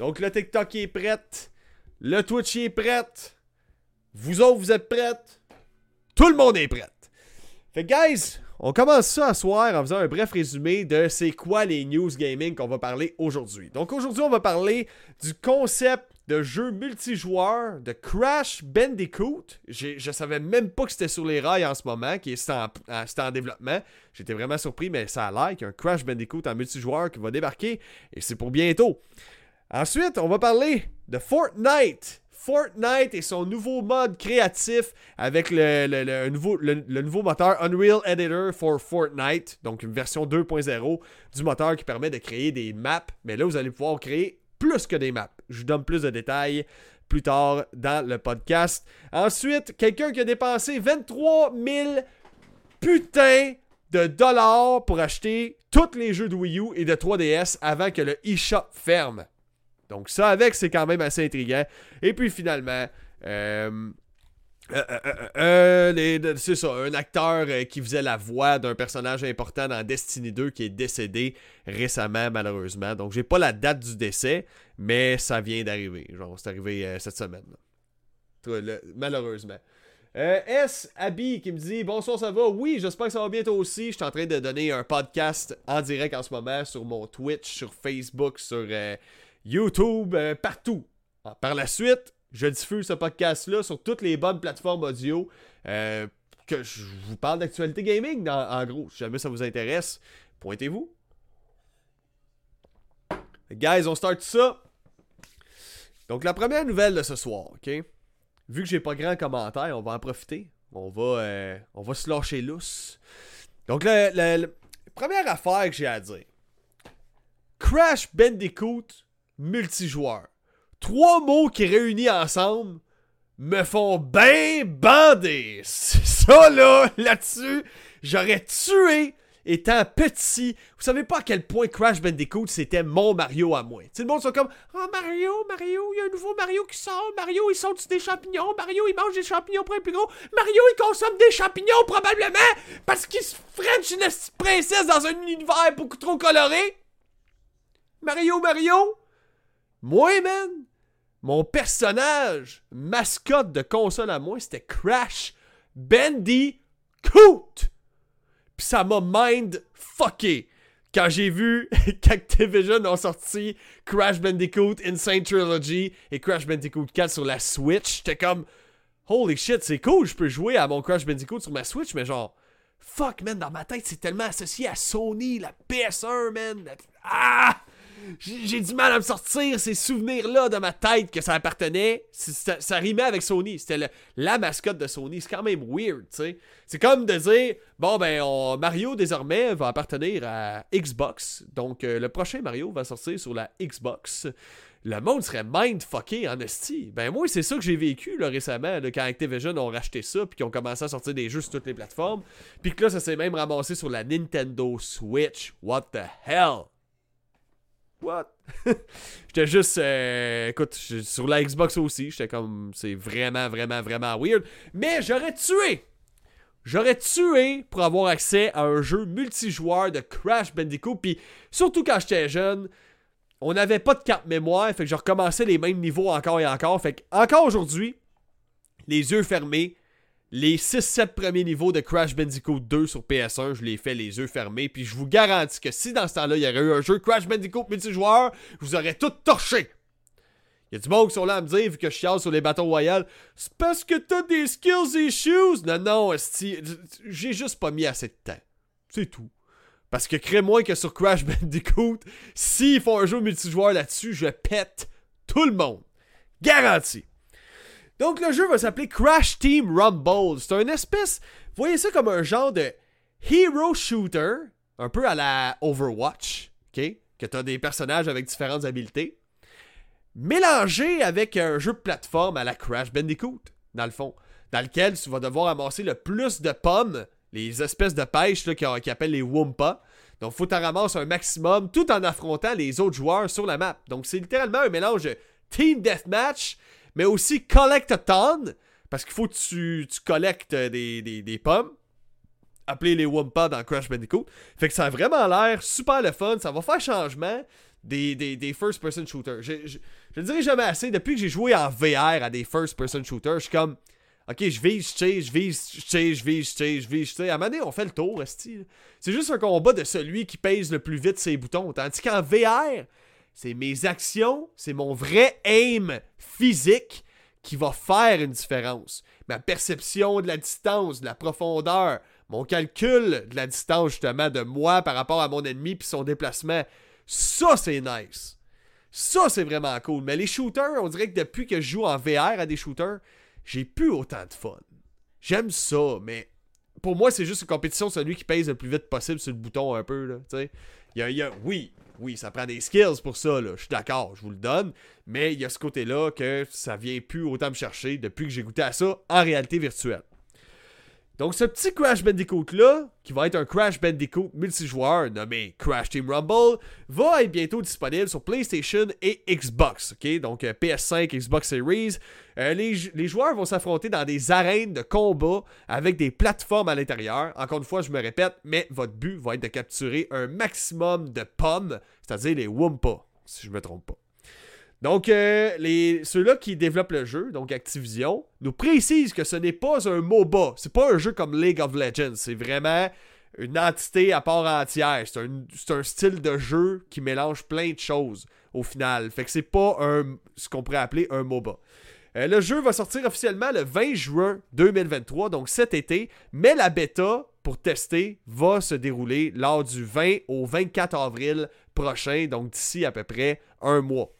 Donc le TikTok est prêt. Le Twitch est prêt. Vous autres, vous êtes prêtes. Tout le monde est prêt. Fait guys, on commence ça à soir en faisant un bref résumé de c'est quoi les news gaming qu'on va parler aujourd'hui. Donc aujourd'hui, on va parler du concept de jeu multijoueur de Crash Bandicoot. Je savais même pas que c'était sur les rails en ce moment, qui est en développement. J'étais vraiment surpris, mais ça a l'air qu'il y a un Crash Bandicoot en multijoueur qui va débarquer et c'est pour bientôt. Ensuite, on va parler de Fortnite. Fortnite et son nouveau mode créatif avec le, nouveau, le nouveau moteur Unreal Editor for Fortnite, donc une version 2.0 du moteur qui permet de créer des maps. Mais là, vous allez pouvoir créer plus que des maps. Je vous donne plus de détails plus tard dans le podcast. Ensuite, quelqu'un qui a dépensé 23 000 putains de dollars pour acheter tous les jeux de Wii U et de 3DS avant que le eShop ferme. Donc ça avec, c'est quand même assez intriguant. Et puis finalement, euh, euh, euh, c'est ça, un acteur qui faisait la voix d'un personnage important dans Destiny 2 qui est décédé récemment malheureusement. Donc j'ai pas la date du décès, mais ça vient d'arriver. Genre c'est arrivé cette semaine. malheureusement. Euh, S. Abby qui me dit Bonsoir, ça va? Oui, j'espère que ça va bien toi aussi. Je suis en train de donner un podcast en direct en ce moment sur mon Twitch, sur Facebook, sur YouTube, euh, partout. Ah, Par la suite, je diffuse ce podcast-là sur toutes les bonnes plateformes audio. euh, que je vous parle d'actualité gaming, en, gros. Si jamais ça vous intéresse, pointez-vous. Guys, on start ça. Donc, la première nouvelle de ce soir, ok? Vu que j'ai pas grand commentaire, on va en profiter. On va, euh, on va se lâcher lousse. Donc, la première affaire que j'ai à dire. Crash Bandicoot multijoueur. Trois mots qui réunis ensemble me font bien bander. Ça là, là-dessus, j'aurais tué étant petit. Vous savez pas à quel point Crash Bandicoot c'était mon Mario à moi. Sais, le monde sont comme Oh Mario, Mario, il y a un nouveau Mario qui sort. Mario, il saute des champignons. Mario, il mange des champignons pour être plus gros. Mario, il consomme des champignons probablement parce qu'il se French une princesse dans un univers beaucoup trop coloré. Mario, Mario. Moi, man, mon personnage mascotte de console à moi, c'était Crash Bandicoot. Puis ça m'a mind fucké quand j'ai vu qu'Activision ont sorti Crash Bandicoot Insane Trilogy et Crash Bandicoot 4 sur la Switch. J'étais comme holy shit, c'est cool, je peux jouer à mon Crash Bandicoot sur ma Switch, mais genre fuck man, dans ma tête c'est tellement associé à Sony, la PS1 man. Ah! J'ai du mal à me sortir ces souvenirs-là de ma tête que ça appartenait. Ça, ça rimait avec Sony. C'était la mascotte de Sony. C'est quand même weird, tu sais. C'est comme de dire, bon, ben, Mario désormais va appartenir à Xbox. Donc, euh, le prochain Mario va sortir sur la Xbox. Le monde serait mindfucké en esti. Ben, moi, c'est ça que j'ai vécu là, récemment, là, quand Activision ont racheté ça, puis qu'ils ont commencé à sortir des jeux sur toutes les plateformes. Puis que là, ça s'est même ramassé sur la Nintendo Switch. What the hell? What? j'étais juste. euh, écoute, sur la Xbox aussi, j'étais comme. C'est vraiment, vraiment, vraiment weird. Mais j'aurais tué! J'aurais tué pour avoir accès à un jeu multijoueur de Crash Bandicoot. Puis surtout quand j'étais jeune, on n'avait pas de carte mémoire. Fait que je recommençais les mêmes niveaux encore et encore. Fait que encore aujourd'hui, les yeux fermés, les 6-7 premiers niveaux de Crash Bandicoot 2 sur PS1, je les fais les yeux fermés. Puis je vous garantis que si dans ce temps-là, il y aurait eu un jeu Crash Bandicoot multijoueur, vous aurais tout torché. Il y a du monde qui sont là à me dire, vu que je chiale sur les bâtons royales, c'est parce que t'as des skills issues. Non, non, j'ai juste pas mis assez de temps. C'est tout. Parce que crée-moi que sur Crash Bandicoot, s'ils font un jeu multijoueur là-dessus, je pète tout le monde. Garanti. Donc le jeu va s'appeler Crash Team Rumble. C'est un espèce, voyez ça comme un genre de hero shooter, un peu à la Overwatch, ok, que t'as des personnages avec différentes habiletés, mélangé avec un jeu de plateforme à la Crash Bandicoot, dans le fond, dans lequel tu vas devoir amasser le plus de pommes, les espèces de pêche là, qui, qui appellent les Wumpa. Donc, faut t'en ramasser un maximum tout en affrontant les autres joueurs sur la map. Donc, c'est littéralement un mélange de Team Deathmatch, mais aussi Collect-a-Ton, parce qu'il faut que tu, tu collectes des, des, des pommes, appelés les Wumpa dans Crash Bandicoot. Fait que ça a vraiment l'air super le fun, ça va faire changement. des, des, des first-person shooters. Je, je, je le dirai jamais assez. Depuis que j'ai joué en VR à des first-person shooters, je suis comme. Ok, je vise, je tire, je vise, je tire, je vise, je tire, je vise, je tire. À un moment donné, on fait le tour. C'est juste un combat de celui qui pèse le plus vite ses boutons. Tandis qu'en VR, c'est mes actions, c'est mon vrai aim physique qui va faire une différence. Ma perception de la distance, de la profondeur, mon calcul de la distance justement de moi par rapport à mon ennemi puis son déplacement. Ça, c'est nice. Ça, c'est vraiment cool. Mais les shooters, on dirait que depuis que je joue en VR à des shooters, j'ai plus autant de fun. J'aime ça, mais pour moi, c'est juste une compétition celui qui pèse le plus vite possible sur le bouton un peu. Là, y oui, oui, ça prend des skills pour ça. Je suis d'accord, je vous le donne. Mais il y a ce côté-là que ça vient plus autant me chercher depuis que j'ai goûté à ça en réalité virtuelle. Donc, ce petit Crash Bandicoot-là, qui va être un Crash Bandicoot multijoueur nommé Crash Team Rumble, va être bientôt disponible sur PlayStation et Xbox. ok? Donc, euh, PS5, Xbox Series. Euh, les, les, joueurs vont s'affronter dans des arènes de combat avec des plateformes à l'intérieur. Encore une fois, je me répète, mais votre but va être de capturer un maximum de pommes, c'est-à-dire les Wumpa, si je ne me trompe pas. Donc, euh, ceux-là qui développent le jeu, donc Activision, nous précisent que ce n'est pas un MOBA. C'est pas un jeu comme League of Legends. C'est vraiment une entité à part entière. C'est un, un, style de jeu qui mélange plein de choses au final. Fait que c'est pas un, ce qu'on pourrait appeler un MOBA. Euh, le jeu va sortir officiellement le 20 juin 2023, donc cet été, mais la bêta pour tester va se dérouler lors du 20 au 24 avril prochain, donc d'ici à peu près un mois.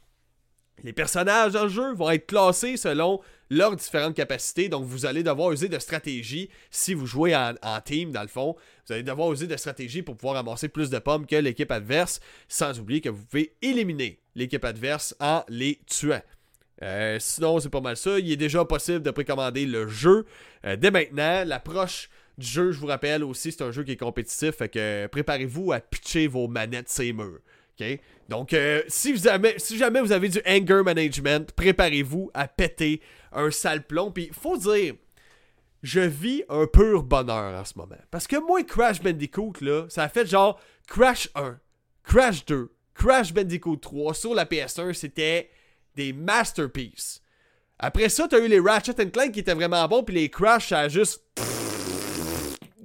Les personnages dans le jeu vont être classés selon leurs différentes capacités, donc vous allez devoir user de stratégie si vous jouez en, team dans le fond. Vous allez devoir user de stratégie pour pouvoir amasser plus de pommes que l'équipe adverse, sans oublier que vous pouvez éliminer l'équipe adverse en les tuant. Euh, sinon, c'est pas mal ça. Il est déjà possible de précommander le jeu euh, dès maintenant. L'approche du jeu, je vous rappelle aussi, c'est un jeu qui est compétitif. Fait que préparez-vous à pitcher vos manettes ces. Donc, euh, si, jamais vous avez du anger management, préparez-vous à péter un sale plomb. Puis, faut dire, je vis un pur bonheur en ce moment. Parce que moi, Crash Bandicoot, là, ça a fait genre Crash 1, Crash 2, Crash Bandicoot 3 sur la PS1, c'était des masterpieces. Après ça, t'as eu les Ratchet Clank qui étaient vraiment bons, puis les Crash, ça a juste.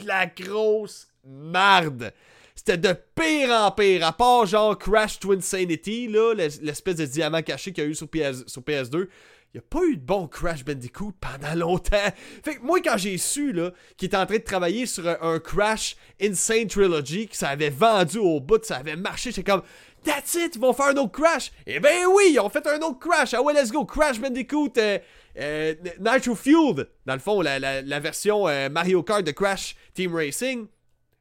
la grosse marde. C'était de pire en pire. À part genre Crash Twin Sanity, là, l'espèce de diamant caché qu'il y a eu sur, PS, sur PS2. Il n'y a pas eu de bon Crash Bandicoot pendant longtemps. Fait que moi, quand j'ai su qu'il était en train de travailler sur un, Crash Insane Trilogy, que ça avait vendu au bout, ça avait marché, j'étais comme That's it, ils vont faire un autre Crash. Eh ben oui, ils ont fait un autre Crash. Ah ouais, let's go, Crash Bandicoot euh, euh, Nitro Fueled. Dans le fond, la, la, version euh, Mario Kart de Crash Team Racing.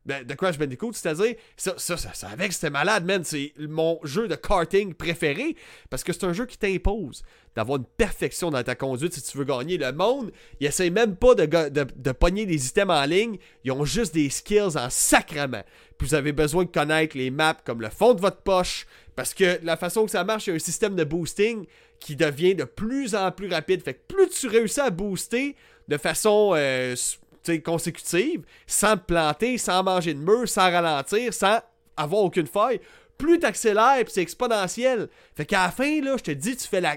Ben, de Crash Bandicoot, c'est-à-dire, ça, ça, ça, ça avec, c'était malade, man. C'est mon jeu de karting préféré parce que c'est un jeu qui t'impose d'avoir une perfection dans ta conduite si tu veux gagner. Le monde, ils essayent même pas de, de, pogner des items en ligne, ils ont juste des skills en sacrement. Puis vous avez besoin de connaître les maps comme le fond de votre poche parce que la façon que ça marche, il y a un système de boosting qui devient de plus en plus rapide. Fait que plus tu réussis à booster de façon. Euh, consécutive, sans te planter, sans manger de mur, sans ralentir, sans avoir aucune faille, plus t'accélères, c'est exponentiel. Fait qu'à la fin, là, je te dis, tu fais la.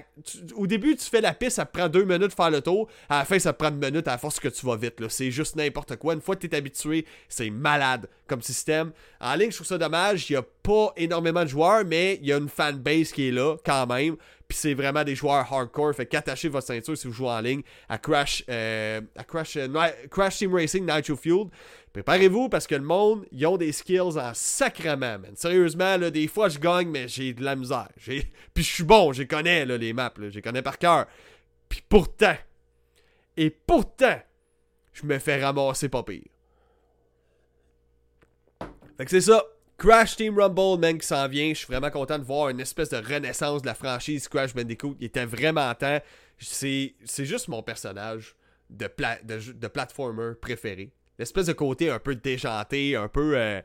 au début, tu fais la piste, ça te prend deux minutes de faire le tour. À la fin, ça te prend une minute à force que tu vas vite. C'est juste n'importe quoi. Une fois que tu es habitué, c'est malade comme système. En ligne, je trouve ça dommage. Il n'y a pas énormément de joueurs, mais il y a une fanbase qui est là quand même. Puis c'est vraiment des joueurs hardcore. Fait qu'attachez votre ceinture si vous jouez en ligne à Crash, euh, à Crash, euh, Crash Team Racing Nitro Fueled. Préparez-vous parce que le monde, ils ont des skills en sacrement, man. Sérieusement, là, des fois je gagne, mais j'ai de la misère. Puis je suis bon, je connais là, les maps, je connais par cœur. Puis pourtant, et pourtant, je me fais ramasser pas pire. Fait que c'est ça. Crash Team Rumble, man, qui s'en vient. Je suis vraiment content de voir une espèce de renaissance de la franchise Crash Bandicoot. Il était vraiment temps. C'est juste mon personnage de, de platformer préféré. L'espèce de côté un peu déjanté, un peu, euh,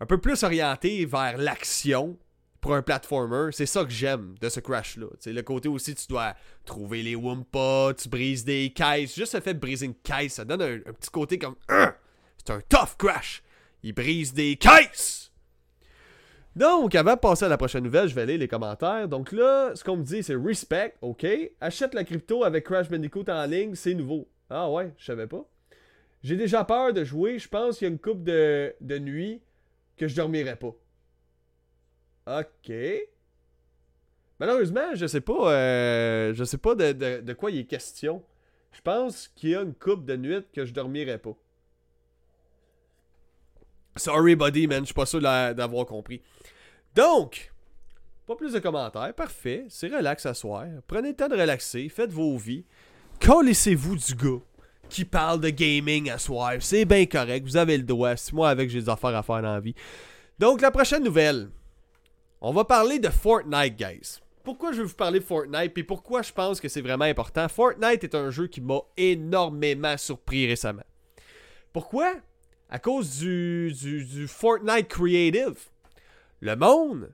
un peu plus orienté vers l'action pour un platformer. C'est ça que j'aime de ce Crash-là. Le côté aussi, tu dois trouver les Wumpa, tu brises des caisses. Juste le fait de briser une caisse, ça donne un, petit côté comme. C'est un tough Crash! Il brise des caisses! Donc, avant de passer à la prochaine nouvelle, je vais lire les commentaires. Donc là, ce qu'on me dit, c'est respect, ok? Achète la crypto avec Crash Bandicoot en ligne, c'est nouveau. Ah ouais, je savais pas. J'ai déjà peur de jouer, je pense qu'il y a une coupe de, de nuit que je dormirai pas. Ok. Malheureusement, je sais pas, euh, je sais pas de, de, de quoi il est question. Je pense qu'il y a une coupe de nuit que je dormirai pas. Sorry, buddy, man. Je suis pas sûr d'avoir compris. Donc, pas plus de commentaires. Parfait. C'est relax à soir. Prenez le temps de relaxer. Faites vos vies. Collez-vous du gars qui parle de gaming à soir. C'est bien correct. Vous avez le droit. C'est moi avec j'ai des affaires à faire dans la vie. Donc, la prochaine nouvelle. On va parler de Fortnite, guys. Pourquoi je vais vous parler de Fortnite et pourquoi je pense que c'est vraiment important? Fortnite est un jeu qui m'a énormément surpris récemment. Pourquoi? À cause du, Fortnite Creative. Le monde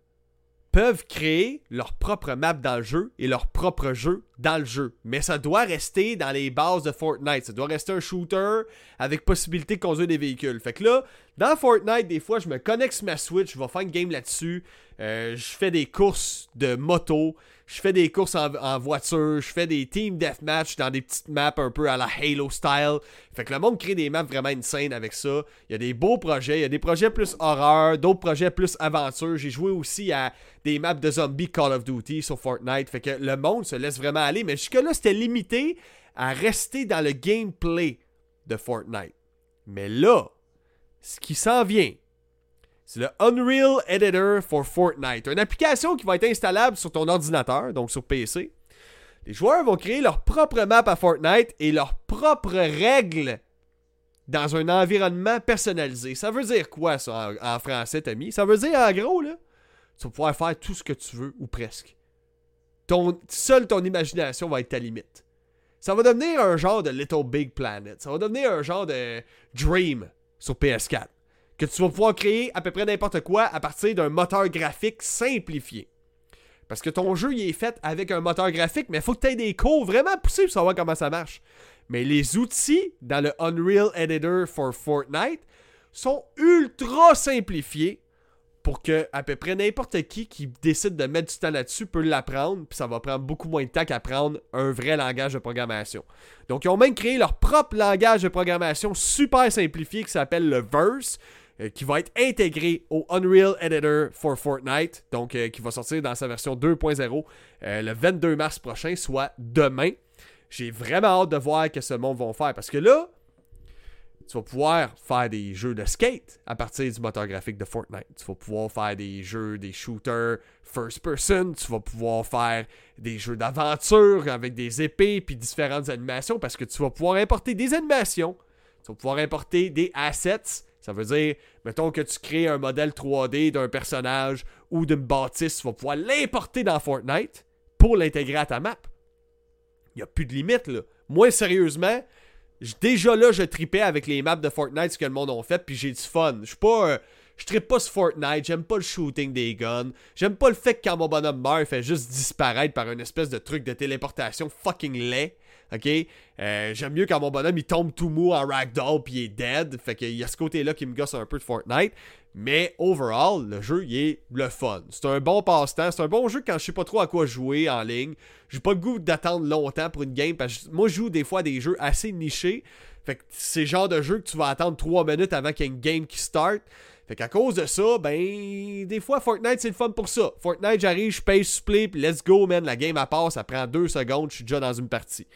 peuvent créer leur propre map dans le jeu et leur propre jeu dans le jeu. Mais ça doit rester dans les bases de Fortnite. Ça doit rester un shooter avec possibilité de conduire des véhicules. Fait que là, dans Fortnite, des fois, je me connecte sur ma Switch, je vais faire une game là-dessus. Euh, je fais des courses de moto je fais des courses en, voiture, je fais des team deathmatch dans des petites maps un peu à la Halo style. Fait que le monde crée des maps vraiment insane avec ça. Il y a des beaux projets, il y a des projets plus horreur, d'autres projets plus aventure. J'ai joué aussi à des maps de zombies Call of Duty sur Fortnite. Fait que le monde se laisse vraiment aller, mais jusque-là, c'était limité à rester dans le gameplay de Fortnite. Mais là, ce qui s'en vient, c'est le Unreal Editor for Fortnite, une application qui va être installable sur ton ordinateur, donc sur PC. Les joueurs vont créer leur propre map à Fortnite et leurs propres règles dans un environnement personnalisé. Ça veut dire quoi ça en, français, Tommy? Ça veut dire en gros, là, tu vas pouvoir faire tout ce que tu veux ou presque. Seule ton imagination va être ta limite. Ça va devenir un genre de Little Big Planet. Ça va devenir un genre de Dream sur PS4 que tu vas pouvoir créer à peu près n'importe quoi à partir d'un moteur graphique simplifié. Parce que ton jeu il est fait avec un moteur graphique, mais il faut que tu aies des cours vraiment poussés pour savoir comment ça marche. Mais les outils dans le Unreal Editor for Fortnite sont ultra simplifiés pour que à peu près n'importe qui qui décide de mettre du temps là-dessus peut l'apprendre, puis ça va prendre beaucoup moins de temps qu'apprendre un vrai langage de programmation. Donc ils ont même créé leur propre langage de programmation super simplifié qui s'appelle le Verse, qui va être intégré au Unreal Editor for Fortnite, donc euh, qui va sortir dans sa version 2.0 euh, le 22 mars prochain, soit demain. J'ai vraiment hâte de voir que ce monde va faire parce que là, tu vas pouvoir faire des jeux de skate à partir du moteur graphique de Fortnite. Tu vas pouvoir faire des jeux, des shooters first person. Tu vas pouvoir faire des jeux d'aventure avec des épées puis différentes animations parce que tu vas pouvoir importer des animations. Tu vas pouvoir importer des assets ça veut dire, mettons que tu crées un modèle 3D d'un personnage ou d'une bâtisse, tu vas pouvoir l'importer dans Fortnite pour l'intégrer à ta map. Il n'y a plus de limite, là. Moi, sérieusement, déjà là, je tripais avec les maps de Fortnite, ce que le monde a fait, puis j'ai du fun. Je suis pas. je trippe pas sur Fortnite, j'aime pas le shooting des guns, j'aime pas le fait que quand mon bonhomme meurt, il fait juste disparaître par une espèce de truc de téléportation fucking laid. OK? Euh, j'aime mieux quand mon bonhomme il tombe tout mou en ragdoll puis il est dead. Fait qu'il y a ce côté-là qui me gosse un peu de Fortnite. Mais overall, le jeu il est le fun. C'est un bon passe-temps. C'est un bon jeu quand je sais pas trop à quoi jouer en ligne. J'ai pas le goût d'attendre longtemps pour une game. Parce que moi, je joue des fois des jeux assez nichés. Fait que c'est le genre de jeu que tu vas attendre 3 minutes avant qu'il y ait une game qui start. Fait qu'à cause de ça, ben, des fois, Fortnite, c'est le fun pour ça. Fortnite, j'arrive, je paye supplé, puis let's go, man. La game à part, ça prend 2 secondes, je suis déjà dans une partie.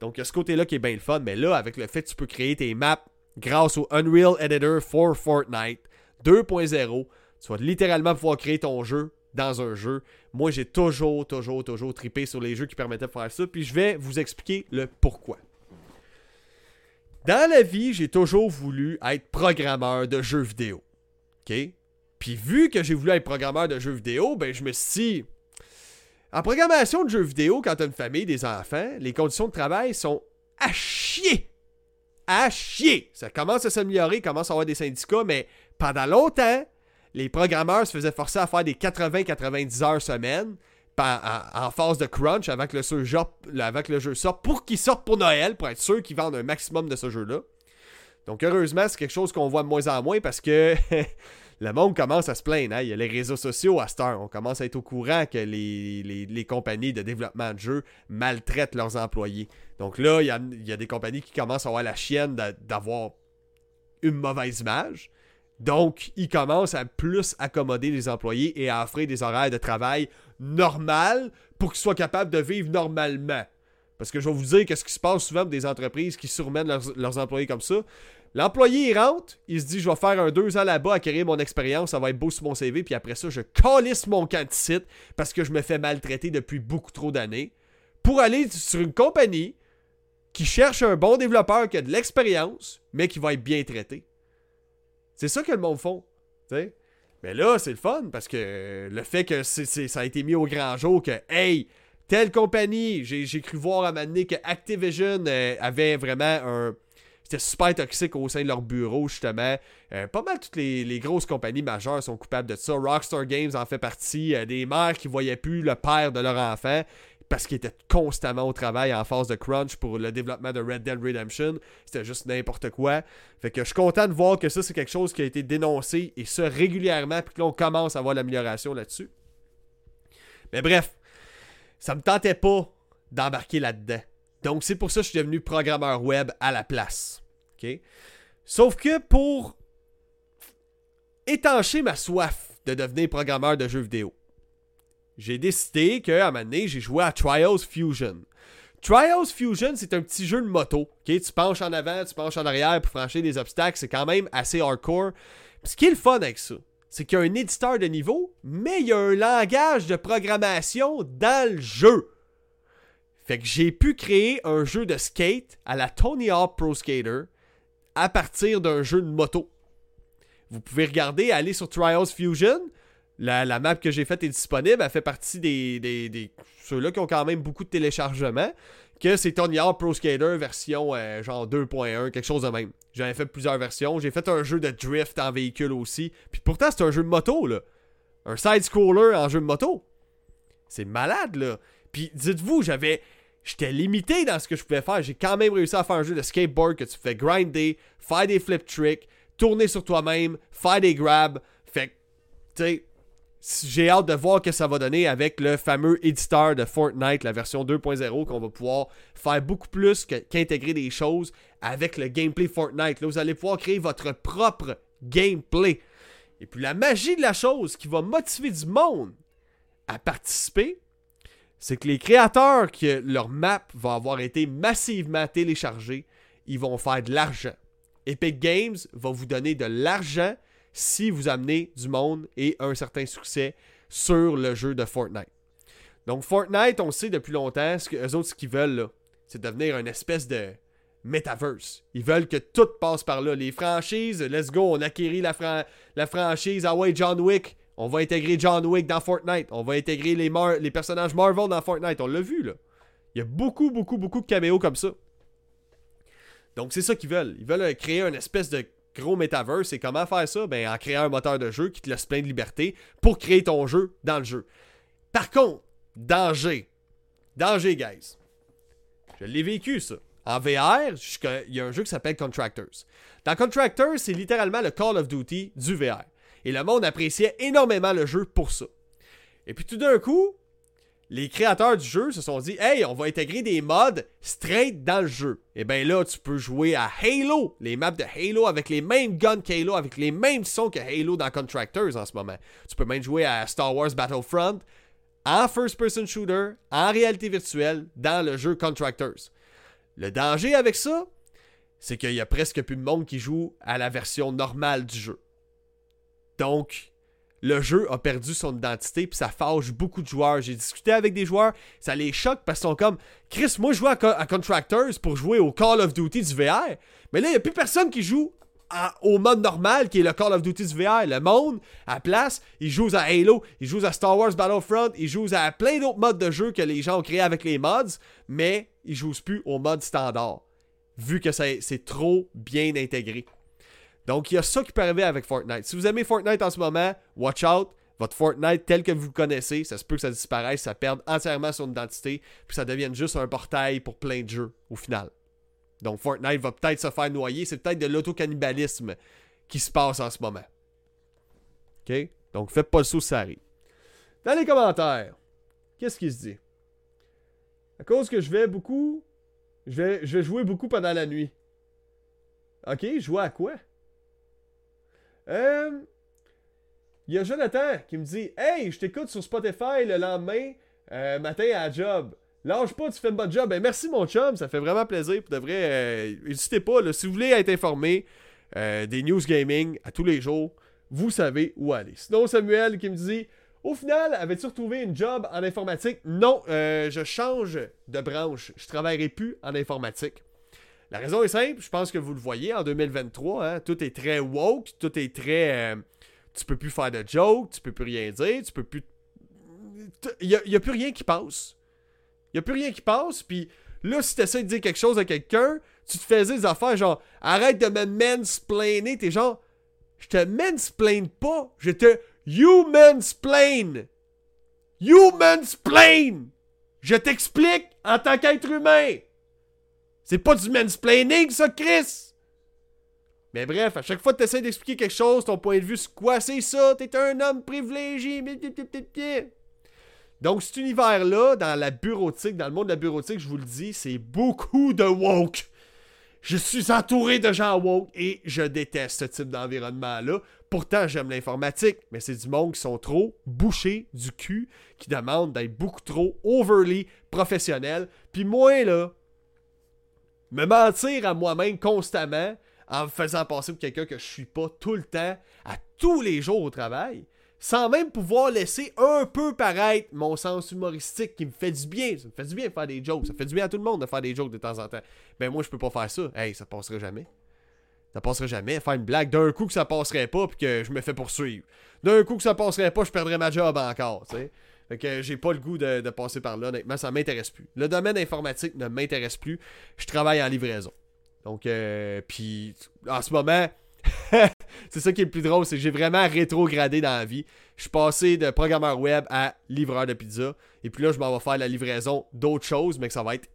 Donc, il y a ce côté-là qui est bien le fun. Mais là, avec le fait que tu peux créer tes maps grâce au Unreal Editor for Fortnite 2.0, tu vas littéralement pouvoir créer ton jeu dans un jeu. Moi, j'ai toujours, toujours, toujours tripé sur les jeux qui permettaient de faire ça. Puis je vais vous expliquer le pourquoi. Dans la vie, j'ai toujours voulu être programmeur de jeux vidéo. OK? Puis vu que j'ai voulu être programmeur de jeux vidéo, ben je me suis dit, en programmation de jeux vidéo, quand tu as une famille, des enfants, les conditions de travail sont à chier. À chier. Ça commence à s'améliorer, commence à avoir des syndicats, mais pendant longtemps, les programmeurs se faisaient forcer à faire des 80-90 heures semaine en, phase de crunch que, le jeu, avant le jeu pour qu'il sorte pour Noël, pour être sûr qu'ils vendent un maximum de ce jeu-là. Donc heureusement, c'est quelque chose qu'on voit de moins en moins parce que le monde commence à se plaindre. Hein? Il y a les réseaux sociaux à cette heure. On commence à être au courant que les, les, compagnies de développement de jeux maltraitent leurs employés. Donc là, il y a, des compagnies qui commencent à avoir la chienne d'avoir une mauvaise image. Donc, ils commencent à plus accommoder les employés et à offrir des horaires de travail normal pour qu'ils soient capables de vivre normalement. Parce que je vais vous dire qu'est-ce qui se passe souvent des entreprises qui surmènent leurs, employés comme ça. L'employé, il rentre, il se dit, je vais faire un deux ans là-bas, acquérir mon expérience, ça va être beau sur mon CV, puis après ça, je calisse mon camp de site parce que je me fais maltraiter depuis beaucoup trop d'années pour aller sur une compagnie qui cherche un bon développeur qui a de l'expérience, mais qui va être bien traité. C'est ça que le monde font. Mais là, c'est le fun parce que le fait que ça a été mis au grand jour que, hey, telle compagnie, j'ai cru voir à un moment donné que Activision euh, avait vraiment un. C'était super toxique au sein de leur bureau, justement. Euh, pas mal toutes les, grosses compagnies majeures sont coupables de ça. Rockstar Games en fait partie. Euh, des mères qui voyaient plus le père de leur enfant parce qu'ils étaient constamment au travail en phase de crunch pour le développement de Red Dead Redemption. C'était juste n'importe quoi. Fait que je suis content de voir que ça, c'est quelque chose qui a été dénoncé et ça régulièrement, puis que là, on commence à voir l'amélioration là-dessus. Mais bref, ça me tentait pas d'embarquer là-dedans. Donc, c'est pour ça que je suis devenu programmeur web à la place. Sauf que pour étancher ma soif de devenir programmeur de jeux vidéo, j'ai décidé qu'à un moment donné, j'ai joué à Trials Fusion. Trials Fusion, c'est un petit jeu de moto. Tu penches en avant, tu penches en arrière pour franchir des obstacles. C'est quand même assez hardcore. ce qui est le fun avec ça, c'est qu'il y a un éditeur de niveau, mais il y a un langage de programmation dans le jeu. Fait que j'ai pu créer un jeu de skate à la Tony Hawk Pro Skater à partir d'un jeu de moto. Vous pouvez regarder, aller sur Trials Fusion. La, map que j'ai faite est disponible. Elle fait partie des, ceux-là qui ont quand même beaucoup de téléchargements. Que c'est Tony Hawk Pro Skater version euh, genre 2.1, quelque chose de même. J'en ai fait plusieurs versions. J'ai fait un jeu de drift en véhicule aussi. Puis pourtant, c'est un jeu de moto, là. Un side-scroller en jeu de moto. C'est malade, là. Puis dites-vous, j'avais. J'étais limité dans ce que je pouvais faire. J'ai quand même réussi à faire un jeu de skateboard que tu fais grinder, faire des flip tricks, tourner sur toi-même, faire des grabs. Fait tu sais, j'ai hâte de voir que ça va donner avec le fameux éditeur de Fortnite, la version 2.0, qu'on va pouvoir faire beaucoup plus qu'intégrer des choses avec le gameplay Fortnite. Là, vous allez pouvoir créer votre propre gameplay. Et puis la magie de la chose qui va motiver du monde à participer, c'est que les créateurs que leur map va avoir été massivement téléchargée, ils vont faire de l'argent. Epic Games va vous donner de l'argent si vous amenez du monde et un certain succès sur le jeu de Fortnite. Donc Fortnite, on sait depuis longtemps, ce que eux autres, ce qu'ils veulent, c'est devenir une espèce de metaverse. Ils veulent que tout passe par là. Les franchises, let's go, on acquérit la, la franchise, ah ouais, John Wick, on va intégrer John Wick dans Fortnite. On va intégrer les, personnages Marvel dans Fortnite. On l'a vu, là. Il y a beaucoup, beaucoup, beaucoup de caméos comme ça. Donc, c'est ça qu'ils veulent. Ils veulent créer une espèce de gros metaverse. Et comment faire ça? Ben, en créant un moteur de jeu qui te laisse plein de liberté pour créer ton jeu dans le jeu. Par contre, danger. Danger, guys. Je l'ai vécu, ça. En VR, il y a un jeu qui s'appelle Contractors. Dans Contractors, c'est littéralement le Call of Duty du VR. Et le monde appréciait énormément le jeu pour ça. Et puis tout d'un coup, les créateurs du jeu se sont dit Hey, on va intégrer des mods straight dans le jeu. Et bien là, tu peux jouer à Halo, les maps de Halo avec les mêmes guns qu'Halo, avec les mêmes sons que Halo dans Contractors en ce moment. Tu peux même jouer à Star Wars Battlefront en first-person shooter, en réalité virtuelle, dans le jeu Contractors. Le danger avec ça, c'est qu'il y a presque plus de monde qui joue à la version normale du jeu. Donc, le jeu a perdu son identité puis ça fâche beaucoup de joueurs. J'ai discuté avec des joueurs, ça les choque parce qu'ils sont comme Chris, moi je joue à, Contractors pour jouer au Call of Duty du VR, mais là il n'y a plus personne qui joue au mode normal qui est le Call of Duty du VR. Le monde, à place, ils jouent à Halo, ils jouent à Star Wars Battlefront, ils jouent à plein d'autres modes de jeu que les gens ont créés avec les mods, mais ils jouent plus au mode standard, vu que c'est trop bien intégré. Donc, il y a ça qui peut arriver avec Fortnite. Si vous aimez Fortnite en ce moment, watch out. Votre Fortnite tel que vous le connaissez, ça se peut que ça disparaisse, ça perde entièrement son identité, puis ça devienne juste un portail pour plein de jeux au final. Donc Fortnite va peut-être se faire noyer, c'est peut-être de l'autocannibalisme qui se passe en ce moment. OK? Donc, faites pas le saut si ça arrive. Dans les commentaires, qu'est-ce qu'il se dit? À cause que je vais beaucoup. Je vais, je vais jouer beaucoup pendant la nuit. Ok, jouer à quoi? Euh. Il y a Jonathan qui me dit Hey, je t'écoute sur Spotify le lendemain euh, matin à la job. Lâche pas, tu fais une bonne job. Ben, merci mon chum, ça fait vraiment plaisir. De vrai, euh, n'hésitez pas, si vous voulez être informé euh, des news gaming à tous les jours, vous savez où aller. Sinon, Samuel qui me dit Au final, avais-tu retrouvé une job en informatique? Non, je change de branche. Je travaillerai plus en informatique. La raison est simple, je pense que vous le voyez en 2023, hein, tout est très woke, tout est très tu peux plus faire de jokes, tu peux plus rien dire, tu peux plus. Il n'y a, plus rien qui passe. Il n'y a plus rien qui passe, puis là, si tu essaies de dire quelque chose à quelqu'un, tu te faisais des affaires genre arrête de me mansplainer, t'es genre je te mansplain pas, je te humansplain. Humansplain! Je t'explique en tant qu'être humain. C'est pas du mansplaining, ça, Chris! Mais bref, à chaque fois que tu essaies d'expliquer quelque chose, ton point de vue, c'est quoi? C'est ça? T'es un homme privilégié. Donc, cet univers-là, dans la bureautique, dans le monde de la bureautique, je vous le dis, c'est beaucoup de woke. Je suis entouré de gens woke et je déteste ce type d'environnement-là. Pourtant, j'aime l'informatique, mais c'est du monde qui sont trop bouchés du cul, qui demandent d'être beaucoup trop overly professionnels. Puis moi, là, me mentir à moi-même constamment, en me faisant passer pour quelqu'un que je suis pas tout le temps, à tous les jours au travail, sans même pouvoir laisser un peu paraître mon sens humoristique qui me fait du bien. Ça me fait du bien de faire des jokes. Ça fait du bien à tout le monde de faire des jokes de temps en temps. Ben moi, je peux pas faire ça. Hey, ça passerait jamais. Ça passerait jamais. Faire une blague d'un coup que ça passerait pas puis que je me fais poursuivre. D'un coup que ça passerait pas, je perdrais ma job encore, tu. Fait que j'ai pas le goût de, passer par là. Honnêtement, ça m'intéresse plus. Le domaine informatique ne m'intéresse plus. Je travaille en livraison. Donc, euh, puis en ce moment, c'est ça qui est le plus drôle, c'est que j'ai vraiment rétrogradé dans la vie. Je suis passé de programmeur web à livreur de pizza. Et puis là, je m'en vais faire la livraison d'autres choses, mais que ça va être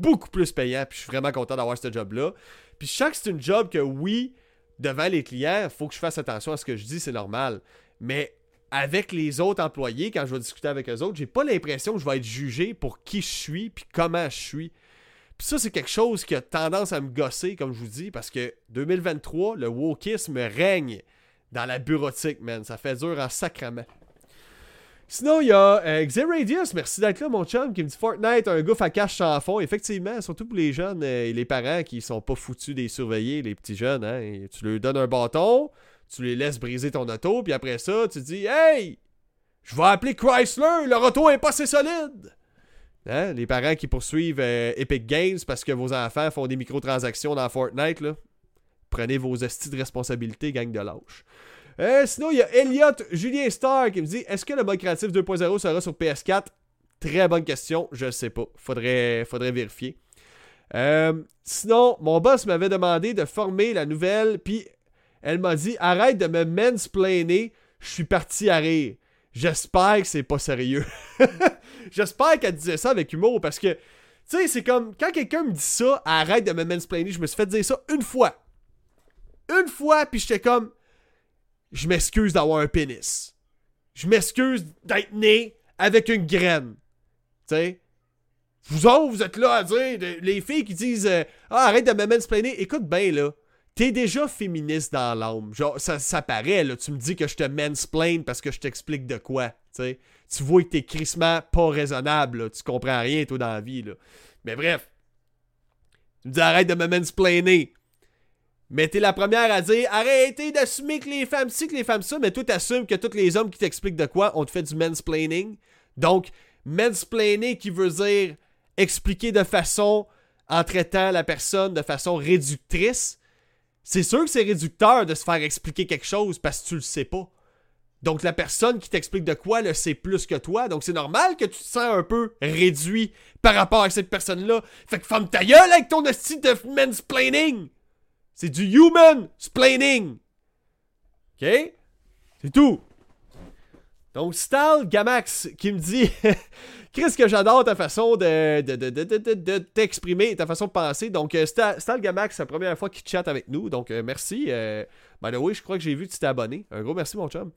beaucoup plus payant. Puis je suis vraiment content d'avoir ce job-là. Puis je sens que c'est une job que oui, devant les clients, il faut que je fasse attention à ce que je dis, c'est normal. Mais avec les autres employés, quand je vais discuter avec eux autres, j'ai pas l'impression que je vais être jugé pour qui je suis puis comment je suis. Puis ça, c'est quelque chose qui a tendance à me gosser, comme je vous dis, parce que 2023, le wokisme règne dans la bureautique, man. Ça fait dur en sacrement. Sinon, il y a euh, Xeradius, merci d'être là, mon chum, qui me dit Fortnite, un gouffre à cache sans fond. Effectivement, surtout pour les jeunes euh, et les parents qui sont pas foutus des surveiller, les petits jeunes. Hein, tu leur donnes un bâton, tu les laisses briser ton auto, puis après ça, tu dis Hey, je vais appeler Chrysler, leur auto est pas assez solide. Hein? Les parents qui poursuivent euh, Epic Games parce que vos enfants font des microtransactions dans Fortnite, là. Prenez vos estis de responsabilité, gang de lâches. Euh, sinon, il y a Elliot Julien Star qui me dit Est-ce que le mode créatif 2.0 sera sur PS4 Très bonne question, je sais pas. Faudrait, faudrait vérifier. Euh, sinon, mon boss m'avait demandé de former la nouvelle, puis elle m'a dit Arrête de me mansplainer, je suis parti à rire. J'espère que c'est pas sérieux. J'espère qu'elle disait ça avec humour parce que, tu sais, c'est comme quand quelqu'un me dit ça, arrête de me mansplainer. Je me suis fait dire ça une fois. Une fois, puis j'étais comme, je m'excuse d'avoir un pénis. Je m'excuse d'être né avec une graine. Tu sais? Vous autres, vous êtes là à dire, les filles qui disent euh, Ah, arrête de me mansplainer. Écoute bien, là. T'es déjà féministe dans l'âme. Genre, ça, ça paraît, là. Tu me dis que je te mansplain parce que je t'explique de quoi. Tu vois que t'es crissement pas raisonnable. Tu comprends rien, toi, dans la vie. Là. Mais bref. Tu me dis arrête de me mansplainer. Mais t'es la première à dire arrêtez d'assumer que les femmes ci, que les femmes ça, mais toi t'assumes que tous les hommes qui t'expliquent de quoi ont fait du mansplaining. Donc, mansplainer qui veut dire expliquer de façon en traitant la personne de façon réductrice c'est sûr que c'est réducteur de se faire expliquer quelque chose parce que tu le sais pas. Donc la personne qui t'explique de quoi le sait plus que toi. Donc c'est normal que tu te sens un peu réduit par rapport à cette personne-là. Fait que ferme ta gueule avec ton style de mansplaining. C'est du human splaining. OK? C'est tout. Donc, Stal Gamax qui me dit Chris, que j'adore ta façon de, t'exprimer, ta façon de penser. Donc, euh, Stal Gamax, c'est la première fois qu'il chatte avec nous. Donc, euh, merci. Euh, by the way, je crois que j'ai vu que tu t'es abonné. Un gros merci, mon chum.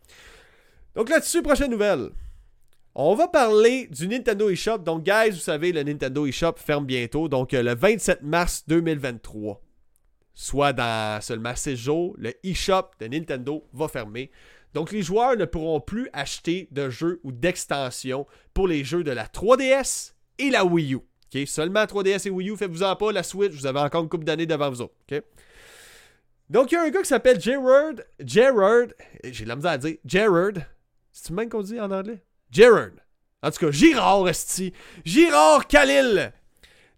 Donc là-dessus, prochaine nouvelle. On va parler du Nintendo eShop. Donc, guys, vous savez, le Nintendo eShop ferme bientôt. Donc, euh, le 27 mars 2023, soit dans seulement 6 jours, le eShop de Nintendo va fermer. Donc, les joueurs ne pourront plus acheter de jeux ou d'extensions pour les jeux de la 3DS et la Wii U. Seulement 3DS et Wii U, faites-vous-en pas. La Switch, vous avez encore une couple d'années devant vous autres. Donc, il y a un gars qui s'appelle Gerard. Gerard. J'ai la misère à dire. Gerard. C'est le même qu'on dit en anglais? Gerard. En tout cas, Girard, esti. Girard Khalil.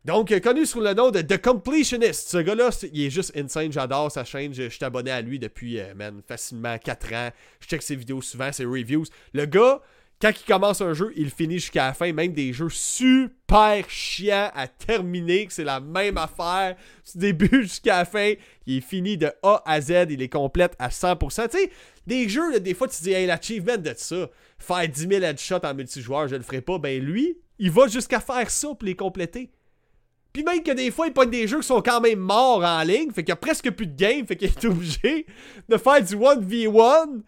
Donc, euh, connu sous le nom de The Completionist. Ce gars-là, il est juste insane. J'adore sa chaîne. Je, suis abonné à lui depuis, euh, facilement 4 ans. Je check ses vidéos souvent, ses reviews. Le gars, quand il commence un jeu, il finit jusqu'à la fin. Même des jeux super chiants à terminer, que c'est la même affaire du début jusqu'à la fin. Il est fini de A à Z. Il est complète à 100%. Tu sais, des jeux, des fois, tu dis, hey, l'achievement de ça, faire 10 000 headshots en multijoueur, je le ferai pas. Ben lui, il va jusqu'à faire ça pour les compléter. Puis même que des fois, il pogne des jeux qui sont quand même morts en ligne, fait qu'il y a presque plus de game, fait qu'il est obligé de faire du 1v1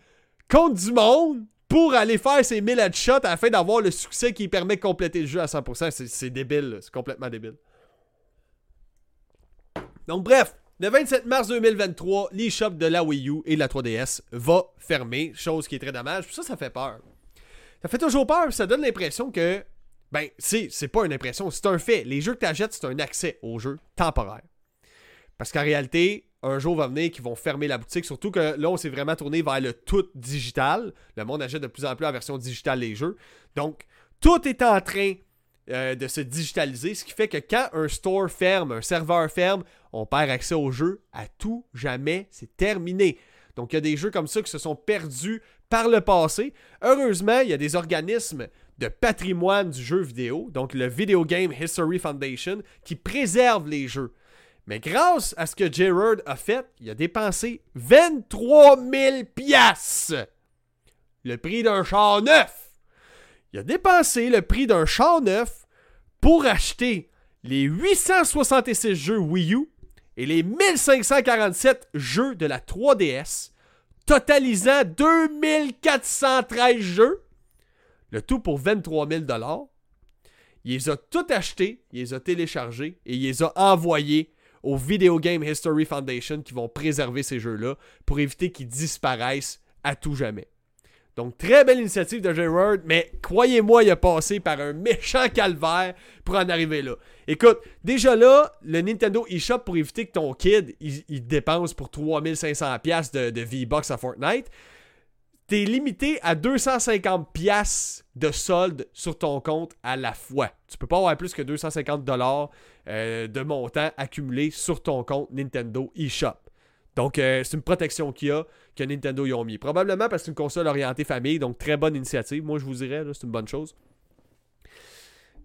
contre du monde pour aller faire ses 1000 headshots afin d'avoir le succès qui permet de compléter le jeu à 100%. C'est- débile, c'est complètement débile. Donc bref, le 27 mars 2023, l'eShop de la Wii U et de la 3DS va fermer, chose qui est très dommage. Puis ça, ça fait peur. Ça fait toujours peur, ça donne l'impression que ben, c'est, pas une impression, c'est un fait. Les jeux que tu achètes, c'est un accès aux jeux temporaire. Parce qu'en réalité, un jour va venir qu'ils vont fermer la boutique, surtout que là, on s'est vraiment tourné vers le tout digital. Le monde achète de plus en plus en version digitale les jeux. Donc, tout est en train euh, de se digitaliser, ce qui fait que quand un store ferme, un serveur ferme, on perd accès aux jeux à tout jamais, c'est terminé. Donc, il y a des jeux comme ça qui se sont perdus par le passé. Heureusement, il y a des organismes de patrimoine du jeu vidéo, donc le Video Game History Foundation, qui préserve les jeux. Mais grâce à ce que Gerard a fait, il a dépensé 23 000 piastres. Le prix d'un char neuf. Il a dépensé le prix d'un char neuf pour acheter les 866 jeux Wii U et les 1547 jeux de la 3DS, totalisant 2413 jeux, le tout pour 23 000 Il les a tout achetés, il les a téléchargés et il les a envoyés au Video Game History Foundation qui vont préserver ces jeux-là pour éviter qu'ils disparaissent à tout jamais. Donc, très belle initiative de Gerard, mais croyez-moi, il a passé par un méchant calvaire pour en arriver là. Écoute, déjà là, le Nintendo eShop, pour éviter que ton kid, il, dépense pour 3500$ de, de V-Bucks à Fortnite, t'es limité à 250$ de solde sur ton compte à la fois. Tu peux pas avoir plus que 250$ euh, de montant accumulé sur ton compte Nintendo eShop. Donc, euh, c'est une protection qu'il y a que Nintendo y ont mis. Probablement parce que c'est une console orientée famille, donc très bonne initiative. Moi, je vous dirais, c'est une bonne chose.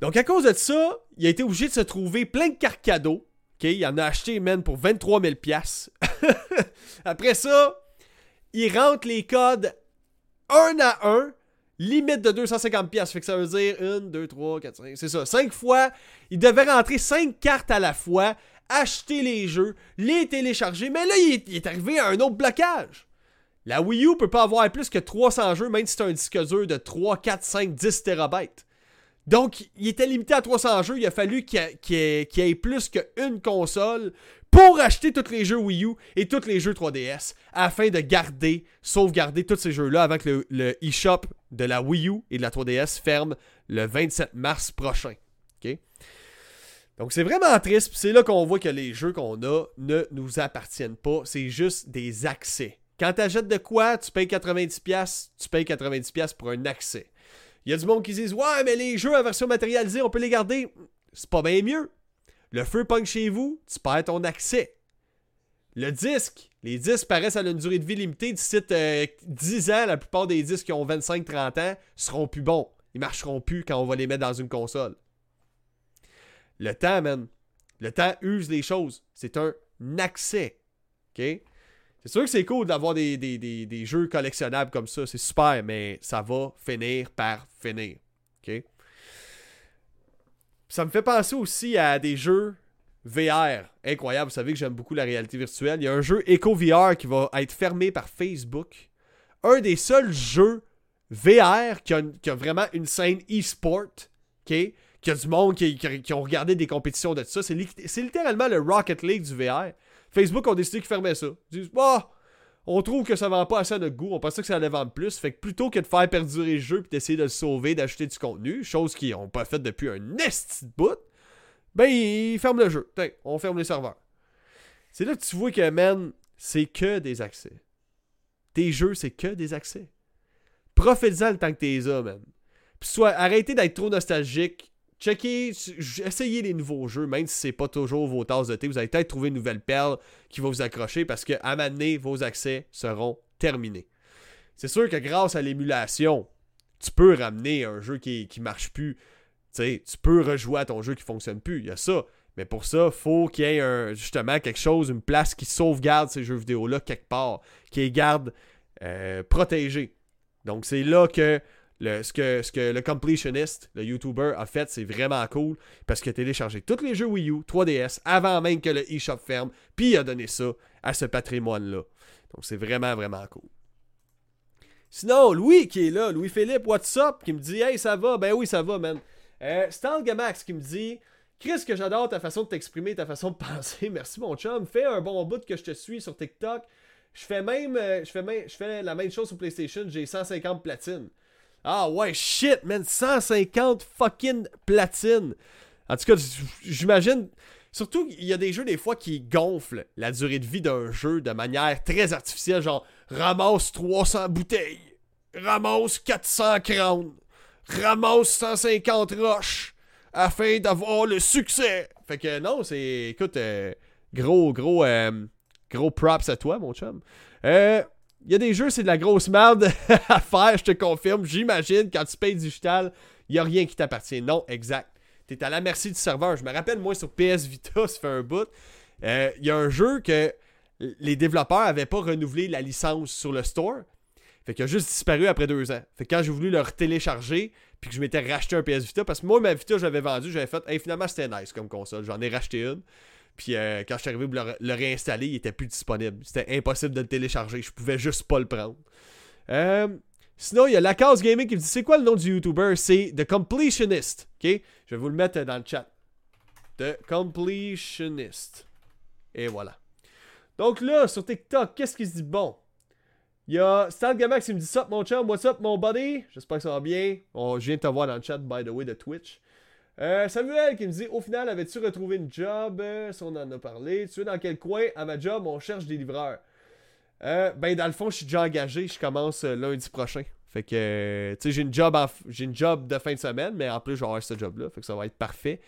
Donc, à cause de ça, il a été obligé de se trouver plein de cartes cadeaux. Il en a acheté, man, pour 23 000 Après ça, il rentre les codes un à un, limite de 250 pièces. Fait que ça veut dire 1, 2, 3, 4, 5, c'est ça. 5 fois, il devait rentrer 5 cartes à la fois, acheter les jeux, les télécharger. Mais là, il est, arrivé à un autre blocage. La Wii U peut pas avoir plus que 300 jeux, même si c'est un disque dur de 3, 4, 5, 10 terabytes. Donc, il était limité à 300 jeux. Il a fallu qu'il y ait plus qu'une console pour acheter tous les jeux Wii U et tous les jeux 3DS afin de garder, sauvegarder tous ces jeux-là avant que le, eShop de la Wii U et de la 3DS ferme le 27 mars prochain. OK? Donc c'est vraiment triste, c'est là qu'on voit que les jeux qu'on a ne nous appartiennent pas, c'est juste des accès. Quand tu achètes de quoi, tu payes 90$, tu payes 90$ pour un accès. Il y a du monde qui disent Ouais, mais les jeux en version matérialisée, on peut les garder. C'est pas bien mieux. Le feu pogne chez vous, tu perds ton accès. Le disque, les disques paraissent à une durée de vie limitée. D'ici euh, 10 ans, la plupart des disques qui ont 25-30 ans seront plus bons. Ils marcheront plus quand on va les mettre dans une console. Le temps, man. Le temps use les choses. C'est un accès. OK? C'est sûr que c'est cool d'avoir des, des, des jeux collectionnables comme ça. C'est super, mais ça va finir par finir. Ça me fait penser aussi à des jeux VR. Incroyable. Vous savez que j'aime beaucoup la réalité virtuelle. Il y a un jeu Echo VR qui va être fermé par Facebook. Un des seuls jeux VR qui a, vraiment une scène e-sport, ok? Qui a du monde qui, ont regardé des compétitions de ça. C'est littéralement le Rocket League du VR. Facebook ont décidé qu'ils fermaient ça. Ils disent, bah, on trouve que ça vend pas assez de goût, on pensait que ça allait vendre plus. Fait que plutôt que de faire perdurer le jeu et d'essayer de le sauver, d'acheter du contenu, chose qu'ils n'ont pas fait depuis un nest de bout, ben ils ferment le jeu. on ferme les serveurs. C'est là que tu vois que, man, c'est que des accès. Tes jeux, c'est que des accès. Profite-en le temps que t'es là, man. Puis soit, arrêtez d'être trop nostalgique. Checkez, essayez les nouveaux jeux, même si c'est pas toujours vos tasses de thé. Vous allez peut-être trouver une nouvelle perle qui va vous accrocher parce que à donné, vos accès seront terminés. C'est sûr que grâce à l'émulation, tu peux ramener un jeu qui, qui marche plus. sais, tu peux rejouer à ton jeu qui fonctionne plus. Il y a ça. Mais pour ça, faut qu'il y ait justement quelque chose, une place qui sauvegarde ces jeux vidéo-là quelque part, qui les garde euh, protégés. Donc c'est là que ce, que, ce que le completionist, le YouTuber, a fait, c'est vraiment cool parce qu'il a téléchargé tous les jeux Wii U, 3DS, avant même que le eShop ferme, puis il a donné ça à ce patrimoine-là. Donc c'est vraiment, vraiment cool. Sinon, Louis qui est là, Louis-Philippe, what's up, qui me dit Hey, ça va? Ben oui, ça va, man. Euh, Stan Gamax qui me dit Chris, que j'adore ta façon de t'exprimer, ta façon de penser. Merci, mon chum. Fais un bon bout que je te suis sur TikTok. Je fais même, euh, je fais même, je fais la même chose sur PlayStation. J'ai 150 platines. Ah ouais, shit, man, 150 fucking platines. En tout cas, j'imagine. Surtout, il y a des jeux des fois qui gonflent la durée de vie d'un jeu de manière très artificielle, genre ramasse 300 bouteilles, ramasse 400 crowns, ramasse 150 roches afin d'avoir le succès. Fait que non, c'est. Écoute, euh, gros, gros, euh, gros props à toi, mon chum. Euh. Il y a des jeux, c'est de la grosse merde à faire, je te confirme. J'imagine, quand tu payes digital, il n'y a rien qui t'appartient. Non, exact. Tu es à la merci du serveur. Je me rappelle, moi, sur PS Vita, ça fait un bout. Il y a un jeu que les développeurs n'avaient pas renouvelé la licence sur le store. Fait qu'il a juste disparu après deux ans. Fait que quand j'ai voulu le télécharger, puis que je m'étais racheté un PS Vita, parce que moi, ma Vita, j'avais vendu, j'avais fait, hey, finalement, c'était nice comme console. J'en ai racheté une. Puis euh, quand je suis arrivé pour le, réinstaller, il était plus disponible. C'était impossible de le télécharger. Je pouvais juste pas le prendre. Euh, sinon, il y a la case gaming qui me dit c'est quoi le nom du YouTuber? C'est The Completionist. Ok? Je vais vous le mettre dans le chat. The Completionist. Et voilà. Donc là, sur TikTok, qu'est-ce qui se dit bon? Il y a Stan Gamax qui me dit ça, mon chum, what's up, mon buddy? J'espère que ça va bien. je viens de te voir dans le chat, by the way, de Twitch. Euh, Samuel qui me dit Au final, avais-tu retrouvé une job? Euh, Si on en a parlé. Tu es dans quel coin? À ma job, on cherche des livreurs. Euh, ben, dans le fond, je suis déjà engagé. Je commence lundi prochain. Fait que, tu sais, j'ai une, job de fin de semaine, mais en plus, je vais avoir ce job-là. Fait que ça va être parfait.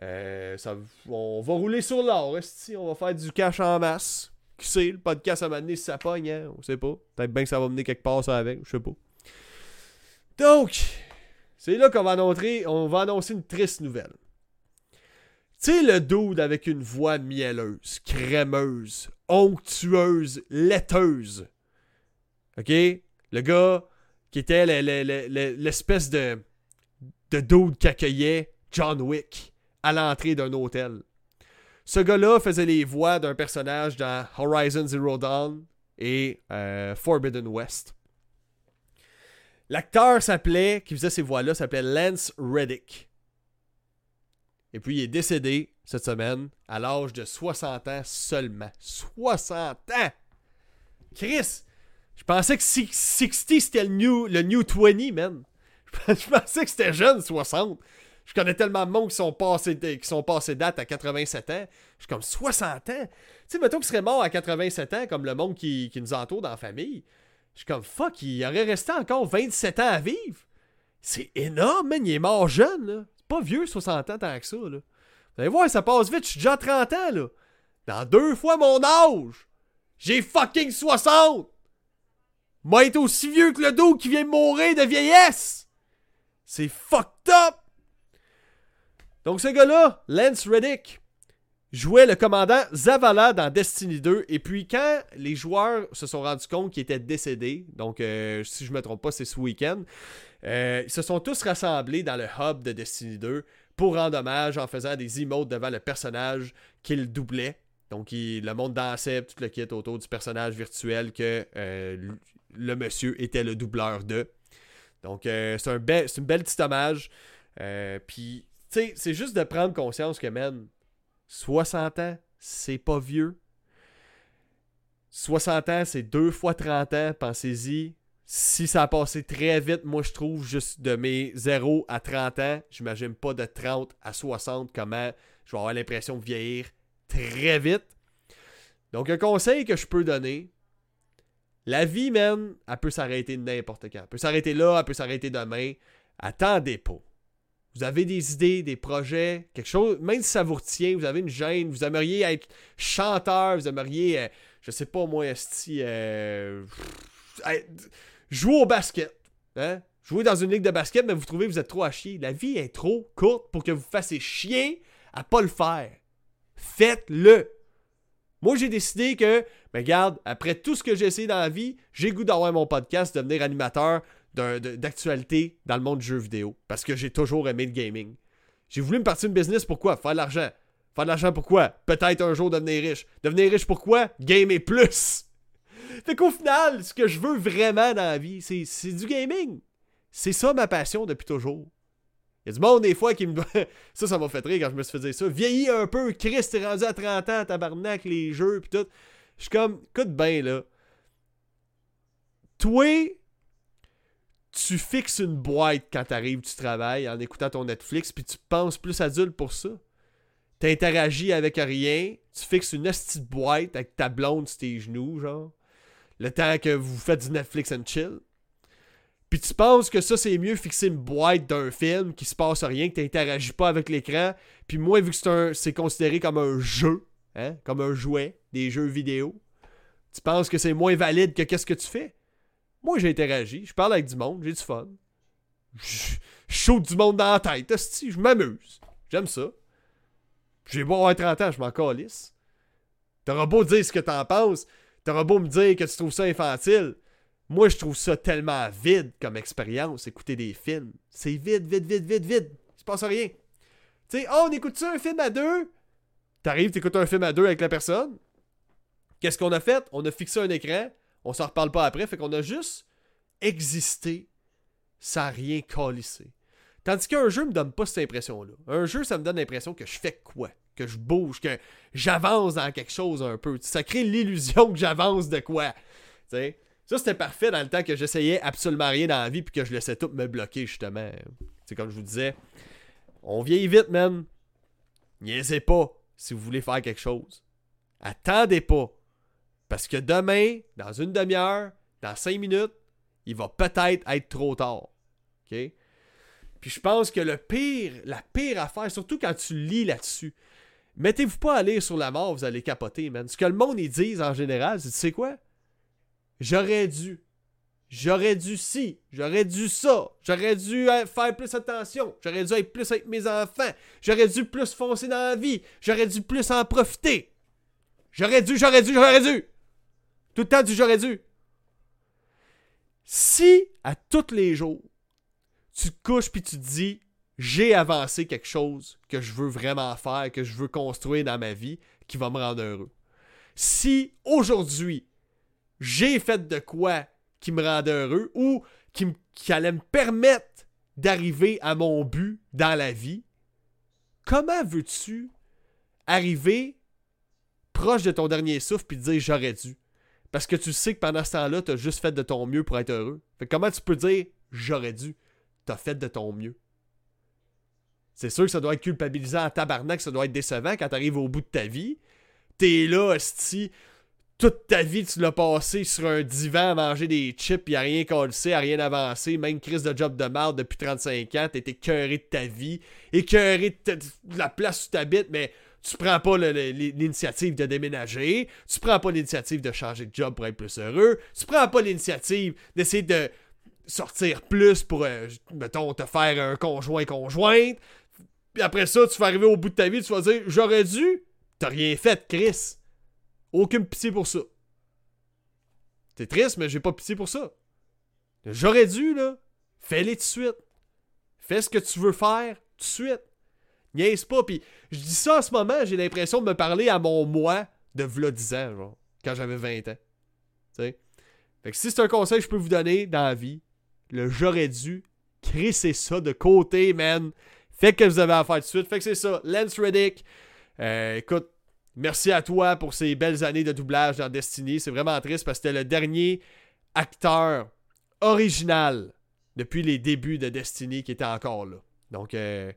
On va rouler sur l'or, On va faire du cash en masse. Qui sait, le podcast à m'amener si ça pogne, hein? On sait pas. Peut-être bien que ça va mener quelque part ça avec, je sais pas. Donc, c'est là qu'on va annoncer, une triste nouvelle. Tu sais, le dude avec une voix mielleuse, crémeuse, onctueuse, laiteuse. OK? Le gars qui était l'espèce de, de dude qui accueillait John Wick à l'entrée d'un hôtel. Ce gars-là faisait les voix d'un personnage dans Horizon Zero Dawn et euh, Forbidden West. L'acteur s'appelait, qui faisait ces voix-là, s'appelait Lance Reddick. Et puis il est décédé cette semaine à l'âge de 60 ans seulement. 60 ans! Chris! Je pensais que 60 c'était le new, le new 20, man. Je pensais que c'était jeune, 60. Je connais tellement de monde qui sont passés, qui sont passés date à 87 ans. Je suis comme 60 ans? Tu sais, mettons qu'il serait mort à 87 ans, comme le monde qui, nous entoure dans la famille. Je suis comme fuck, il aurait resté encore 27 ans à vivre. C'est énorme, man. Il est mort jeune, là. C'est pas vieux, 60 ans, tant que ça, là. Vous allez voir, ça passe vite. Je suis déjà 30 ans, là. Dans deux fois mon âge. J'ai fucking 60. Moi, être aussi vieux que le dos qui vient mourir de vieillesse. C'est fucked up. Donc ce gars-là, Lance Reddick, jouait le commandant Zavala dans Destiny 2. Et puis quand les joueurs se sont rendus compte qu'il était décédé, donc euh, si je ne me trompe pas, c'est ce week-end, euh, ils se sont tous rassemblés dans le hub de Destiny 2 pour rendre hommage en faisant des emotes devant le personnage qu'il doublait. Donc le monde dansait, tout le kit autour du personnage virtuel que euh, le monsieur était le doubleur de. Donc, c'est un bel, petite hommage. Puis, tu sais, c'est juste de prendre conscience que, man, 60 ans, c'est pas vieux. 60 ans, c'est deux fois 30 ans, pensez-y. Si ça a passé très vite, moi je trouve juste de mes 0 à 30 ans, j'imagine pas de 30 à 60 comment je vais avoir l'impression de vieillir très vite. Donc un conseil que je peux donner, la vie, man, elle peut s'arrêter n'importe quand. Elle peut s'arrêter là, elle peut s'arrêter demain. Attendez pas. Vous avez des idées, des projets, quelque chose, même si ça vous retient, vous avez une gêne, vous aimeriez être chanteur, vous aimeriez, euh, je sais pas moi, esti, euh, jouer au basket. Hein? Jouer dans une ligue de basket, mais vous trouvez que vous êtes trop à chier. La vie est trop courte pour que vous fassiez chier à pas le faire. Faites-le. Moi, j'ai décidé que, mais regarde, après tout ce que j'ai essayé dans la vie, j'ai goût d'avoir mon podcast, de devenir animateur d'actualité dans le monde du jeu vidéo. Parce que j'ai toujours aimé le gaming. J'ai voulu me partir une business, pourquoi? Faire de l'argent. Faire de l'argent pourquoi? Peut-être un jour devenir riche. Devenir riche pourquoi? Gamer plus. Fait qu'au final, ce que je veux vraiment dans la vie, c'est du gaming. C'est ça ma passion depuis toujours. Il y a du monde des fois qui me. ça, ça m'a fait rire quand je me suis fait dire ça. Vieillis un peu, Chris, t'es rendu à 30 ans, tabarnak, les jeux, pis tout. Je suis comme, écoute bien, là. Toi, tu fixes une boîte quand t'arrives du travail en écoutant ton Netflix, puis tu penses plus adulte pour ça. T'interagis avec rien, tu fixes une petite boîte avec ta blonde sur tes genoux, genre. Le temps que vous faites du Netflix and chill. Puis tu penses que ça, c'est mieux fixer une boîte d'un film qui se passe rien, que t'interagis pas avec l'écran. Puis moi, vu que c'est considéré comme un jeu, hein, comme un jouet, des jeux vidéo, tu penses que c'est moins valide que qu'est-ce que tu fais? Moi, j'ai interagi, je parle avec du monde, j'ai du fun. Je saute du monde dans la tête, je m'amuse. J'aime ça. J'ai beau avoir 30 ans, je m'en calisse. T'auras beau dire ce que t'en penses, t'auras beau me dire que tu trouves ça infantile. Moi, je trouve ça tellement vide comme expérience, écouter des films. C'est vide, vide, vide, vide, vide. Il se passe rien. Tu sais, oh, on écoute ça un film à deux. T'arrives, t'écoutes un film à deux avec la personne. Qu'est-ce qu'on a fait? On a fixé un écran. On s'en reparle pas après. Fait qu'on a juste existé sans rien calisser. Tandis qu'un jeu me donne pas cette impression-là. Un jeu, ça me donne l'impression que je fais quoi? Que je bouge, que j'avance dans quelque chose un peu. Ça crée l'illusion que j'avance de quoi? Ça, c'était parfait dans le temps que j'essayais absolument rien dans la vie puis que je laissais tout me bloquer, justement. C'est comme je vous disais. On vieillit vite, man. Niaisez pas si vous voulez faire quelque chose. Attendez pas. Parce que demain, dans une demi-heure, dans cinq minutes, il va peut-être être trop tard. OK? Puis je pense que le pire, la pire affaire, surtout quand tu lis là-dessus, mettez-vous pas à lire sur la mort, vous allez capoter, man. Ce que le monde, ils disent en général, c'est, tu sais quoi? J'aurais dû. J'aurais dû ci, j'aurais dû ça, j'aurais dû faire plus attention, j'aurais dû être plus avec mes enfants, j'aurais dû plus foncer dans la vie, j'aurais dû plus en profiter. J'aurais dû, j'aurais dû, j'aurais dû. Tout le temps du j'aurais dû. Si à tous les jours, tu te couches puis tu te dis j'ai avancé quelque chose que je veux vraiment faire, que je veux construire dans ma vie, qui va me rendre heureux. Si aujourd'hui, j'ai fait de quoi qui me rend heureux ou qui, allait me permettre d'arriver à mon but dans la vie, comment veux-tu arriver proche de ton dernier souffle puis te dire j'aurais dû? Parce que tu sais que pendant ce temps-là, tu as juste fait de ton mieux pour être heureux. Fait comment tu peux dire j'aurais dû? t'as fait de ton mieux. C'est sûr que ça doit être culpabilisant en tabarnak, ça doit être décevant quand t'arrives au bout de ta vie. T'es là, hostie, toute ta vie, tu l'as passé sur un divan à manger des chips, y'a rien cassé, à rien avancé, même crise de job de merde depuis 35 ans, t'es écœuré de ta vie, écœuré de, de la place où t'habites, mais tu prends pas l'initiative de déménager, tu prends pas l'initiative de changer de job pour être plus heureux, tu prends pas l'initiative d'essayer de sortir plus pour, euh, mettons, te faire un conjoint-conjointe. Puis après ça, tu vas arriver au bout de ta vie, tu vas dire J'aurais dû. T'as rien fait, Chris. Aucune pitié pour ça. T'es triste, mais j'ai pas pitié pour ça. J'aurais dû, là. Fais-les tout de suite. Fais ce que tu veux faire tout de suite. Niaise pas. Puis je dis ça en ce moment, j'ai l'impression de me parler à mon moi de v'là 10 ans, genre, quand j'avais 20 ans. Tu sais? Fait que si c'est un conseil que je peux vous donner dans la vie, le j'aurais dû, crisser ça de côté, man. Fait que vous avez à faire tout de suite. Fait que c'est ça. Lance Reddick. Euh, écoute, merci à toi pour ces belles années de doublage dans Destiny. C'est vraiment triste parce que c'était le dernier acteur original depuis les débuts de Destiny qui était encore là. Donc, euh,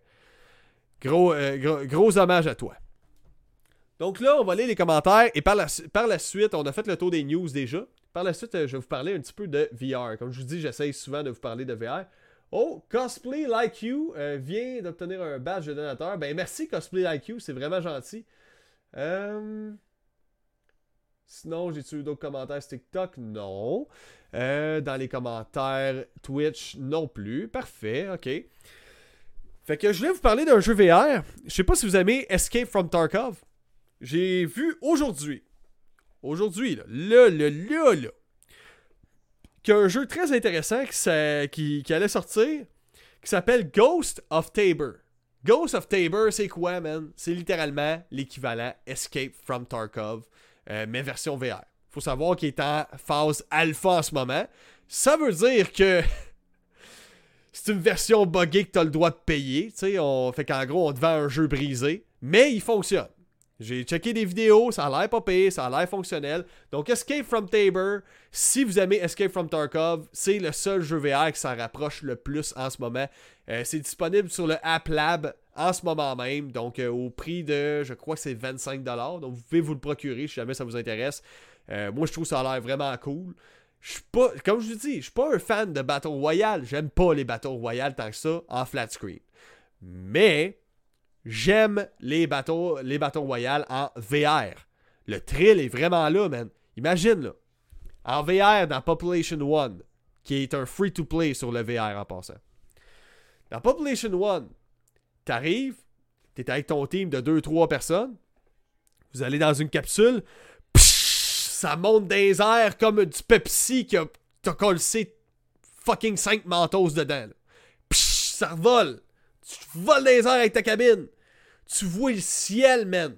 gros, euh, gros, gros hommage à toi. Donc là, on va lire les commentaires et par la, par la suite, on a fait le tour des news déjà. Par la suite, je vais vous parler un petit peu de VR. Comme je vous dis, j'essaye souvent de vous parler de VR. Oh, Cosplay Like You euh, vient d'obtenir un badge de donateur. Ben merci Cosplay Like You, c'est vraiment gentil. Euh... Sinon, j'ai-tu eu d'autres commentaires sur TikTok? Non. Euh, dans les commentaires Twitch, non plus. Parfait, ok. Fait que je voulais vous parler d'un jeu VR. Je sais pas si vous aimez Escape from Tarkov. J'ai vu aujourd'hui, aujourd'hui, là, là, là, là, là, qu'il y a un jeu très intéressant qui, qui, allait sortir qui s'appelle Ghost of Tabor. Ghost of Tabor, c'est quoi, man? C'est littéralement l'équivalent Escape from Tarkov, euh, mais version VR. Faut savoir qu'il est en phase alpha en ce moment. Ça veut dire que c'est une version buggée que tu as le droit de payer. On fait qu'en gros, on te vend un jeu brisé, mais il fonctionne. J'ai checké des vidéos, ça a l'air pas payé, ça a l'air fonctionnel. Donc Escape from Tabor, si vous aimez Escape from Tarkov, c'est le seul jeu VR qui s'en rapproche le plus en ce moment. Euh, c'est disponible sur le App Lab en ce moment même, donc euh, au prix de, je crois que c'est 25$. Donc vous pouvez vous le procurer si jamais ça vous intéresse. Euh, moi je trouve ça a l'air vraiment cool. Je suis pas, comme je vous dis, je suis pas un fan de Battle Royale. J'aime pas les Battle Royale tant que ça en flat screen. Mais J'aime les bateaux, les en VR. Le thrill est vraiment là, man. Imagine, là. En VR, dans Population One, qui est un free-to-play sur le VR en passant. Dans Population One, t'arrives, t'es avec ton team de 2-3 personnes, vous allez dans une capsule, ça monte des airs comme du Pepsi qui a collé fucking 5 mentos dedans. ça revole. Tu voles des airs avec ta cabine tu vois le ciel, man.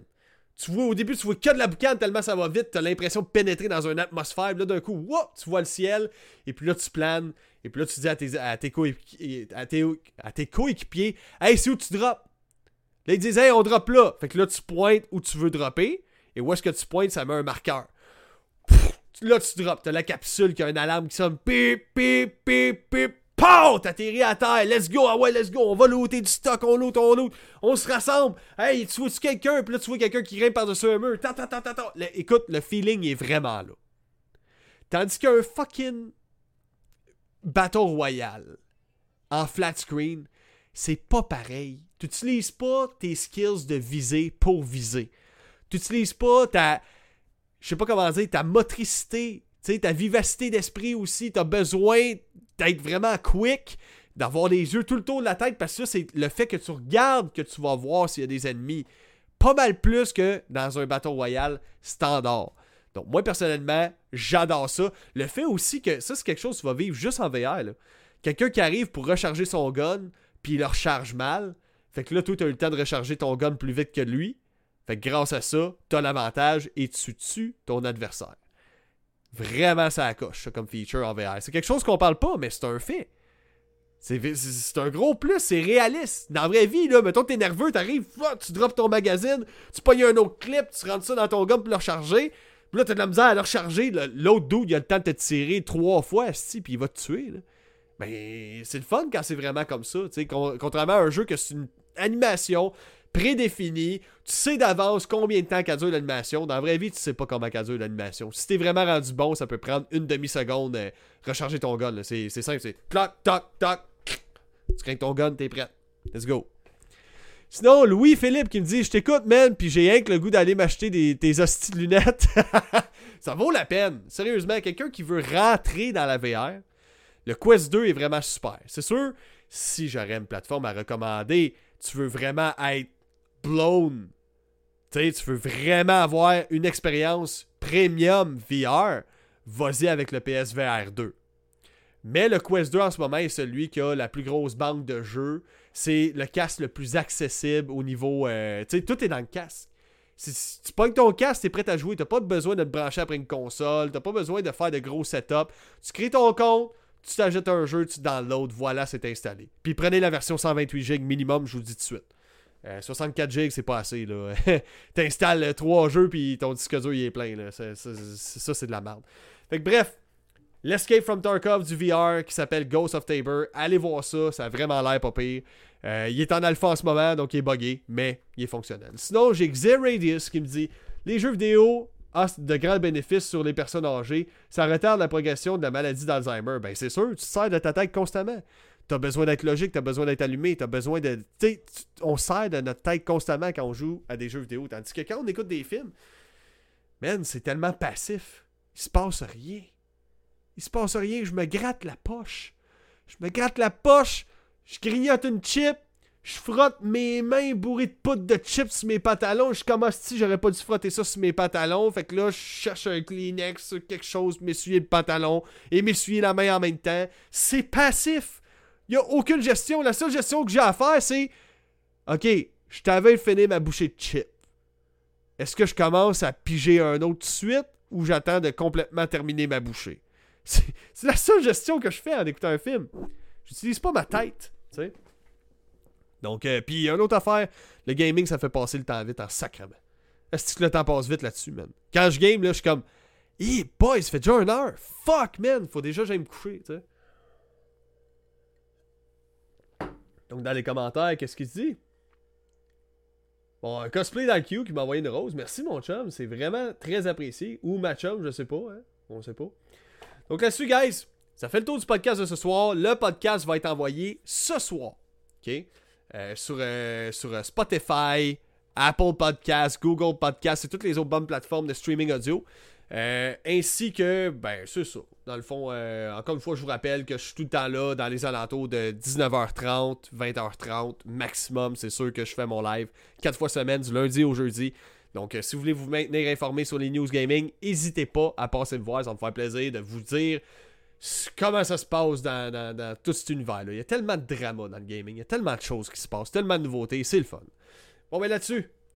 Tu vois, au début, tu vois que de la boucane tellement ça va vite, t'as l'impression de pénétrer dans une atmosphère, là, d'un coup, wow, tu vois le ciel, et puis là, tu planes, et puis là, tu dis à tes, à tes, coéquipiers, à tes, à tes coéquipiers, hey, c'est où tu drops? Là, ils disent, hey, on drop là. Fait que là, tu pointes où tu veux dropper, et où est-ce que tu pointes, ça met un marqueur. Là, tu drops, t'as la capsule qui a une alarme qui sonne, pip, pip, pip, pip, POW! T'atterris à terre. Let's go. Ah ouais, let's go. On va looter du stock. On loot, on loot. On se rassemble. Hey, tu vois-tu quelqu'un? Puis là, tu vois quelqu'un qui grimpe par-dessus un mur. Ta, ta, ta, ta, écoute, le feeling est vraiment là. Tandis qu'un fucking Battle Royale en flat screen, c'est pas pareil. Tu n'utilises pas tes skills de viser pour viser. Tu n'utilises pas ta. Je sais pas comment dire, ta motricité, ta vivacité d'esprit aussi. Tu as besoin d'être vraiment quick, d'avoir les yeux tout le tour de la tête, parce que ça, c'est le fait que tu regardes que tu vas voir s'il y a des ennemis. Pas mal plus que dans un bateau royal standard. Donc, moi, personnellement, j'adore ça. Le fait aussi que ça, c'est quelque chose que tu vas vivre juste en VR. Quelqu'un qui arrive pour recharger son gun, puis il le recharge mal. Fait que là, toi, tu as eu le temps de recharger ton gun plus vite que lui. Fait grâce à ça, tu as l'avantage et tu tues ton adversaire. Vraiment, ça coche, comme feature en VR. C'est quelque chose qu'on parle pas, mais c'est un fait. C'est un gros plus, c'est réaliste. Dans la vraie vie, là, mettons que t'es nerveux, t'arrives, tu drops ton magazine, tu pognes un autre clip, tu rentres ça dans ton gun pour le recharger. Puis là, t'as de la misère à le recharger. L'autre dude, il a le temps de te tirer trois fois, puis il va te tuer. Mais c'est le fun quand c'est vraiment comme ça. Contrairement à un jeu que c'est une animation, prédéfini. Tu sais d'avance combien de temps qu'a duré l'animation. Dans la vraie vie, tu sais pas comment qu'a duré l'animation. Si t'es vraiment rendu bon, ça peut prendre une demi-seconde euh, recharger ton gun. C'est simple, c'est toc, toc, toc. Tu crains ton gun, t'es prêt. Let's go. Sinon, Louis-Philippe qui me dit Je t'écoute, man, puis j'ai rien que le goût d'aller m'acheter des, tes hosties de lunettes. ça vaut la peine. Sérieusement, quelqu'un qui veut rentrer dans la VR, le Quest 2 est vraiment super. C'est sûr, si j'aurais une plateforme à recommander, tu veux vraiment être blown. tu veux vraiment avoir une expérience premium VR, vas-y avec le PSVR 2. Mais le Quest 2 en ce moment est celui qui a la plus grosse banque de jeux. C'est le casque le plus accessible au niveau. Euh, tu sais, tout est dans le casque. Si tu pognes ton casque, t'es prêt à jouer. T'as pas besoin de te brancher après une console. T'as pas besoin de faire de gros setups. Tu crées ton compte, tu t'achètes un jeu, tu downloads, voilà, c'est installé. Puis prenez la version 128 GB minimum, je vous dis tout de suite. 64 GB, c'est pas assez. là. T'installes 3 jeux, puis ton disque dur, il est plein. Là. ça, c'est de la merde. Fait que bref, l'Escape from Tarkov du VR qui s'appelle Ghost of Tabor. Allez voir ça, ça a vraiment l'air pas pire. Euh, il est en alpha en ce moment, donc il est buggé, mais il est fonctionnel. Sinon, j'ai Xeradius qui me dit les jeux vidéo ont de grands bénéfices sur les personnes âgées. Ça retarde la progression de la maladie d'Alzheimer. Ben, c'est sûr, tu te sers de ta tête constamment. T'as besoin d'être logique, t'as besoin d'être allumé, t'as besoin de. Tu on sert de notre tête constamment quand on joue à des jeux vidéo. Tandis que quand on écoute des films, man, c'est tellement passif. Il se passe rien. Il se passe rien. Je me gratte la poche. Je me gratte la poche. Je grignote une chip. Je frotte mes mains bourrées de poudre de chips sur mes pantalons. Je commence si j'aurais pas dû frotter ça sur mes pantalons. Fait que là, je cherche un Kleenex, quelque chose, m'essuyer le pantalon et m'essuyer la main en même temps. C'est passif. Il n'y a aucune gestion. La seule gestion que j'ai à faire, c'est OK, je t'avais fini ma bouchée de chips. Est-ce que je commence à piger un autre de suite ou j'attends de complètement terminer ma bouchée? C'est la seule gestion que je fais en écoutant un film. J'utilise pas ma tête, tu sais. Donc, euh, puis une autre affaire, le gaming, ça fait passer le temps vite en sacrement. Est-ce que le temps passe vite là-dessus, man? Quand je game, là, je suis comme, hey, boy, ça fait déjà une heure. Fuck, man, faut déjà que j'aille coucher, tu sais. Donc, dans les commentaires, qu'est-ce qu'il dit? Bon, un cosplay queue qui m'a envoyé une rose. Merci, mon chum. C'est vraiment très apprécié. Ou ma chum, je sais pas. Hein? On sait pas. Donc là-dessus, guys, ça fait le tour du podcast de ce soir. Le podcast va être envoyé ce soir. OK? Euh, sur, euh, sur euh, Spotify, Apple Podcasts, Google Podcasts et toutes les autres bonnes plateformes de streaming audio. Ainsi que, ben, c'est ça. Dans le fond, encore une fois, je vous rappelle que je suis tout le temps là dans les alentours de 19h30, 20h30 maximum. C'est sûr que je fais mon live 4 fois semaine, du lundi au jeudi. Donc, si vous voulez vous maintenir informé sur les news gaming, n'hésitez pas à passer me voir. Ça me fait plaisir de vous dire comment ça se passe dans, tout cet univers-là. Il y a tellement de drama dans le gaming, il y a tellement de choses qui se passent, tellement de nouveautés, c'est le fun. Bon, ben là-dessus,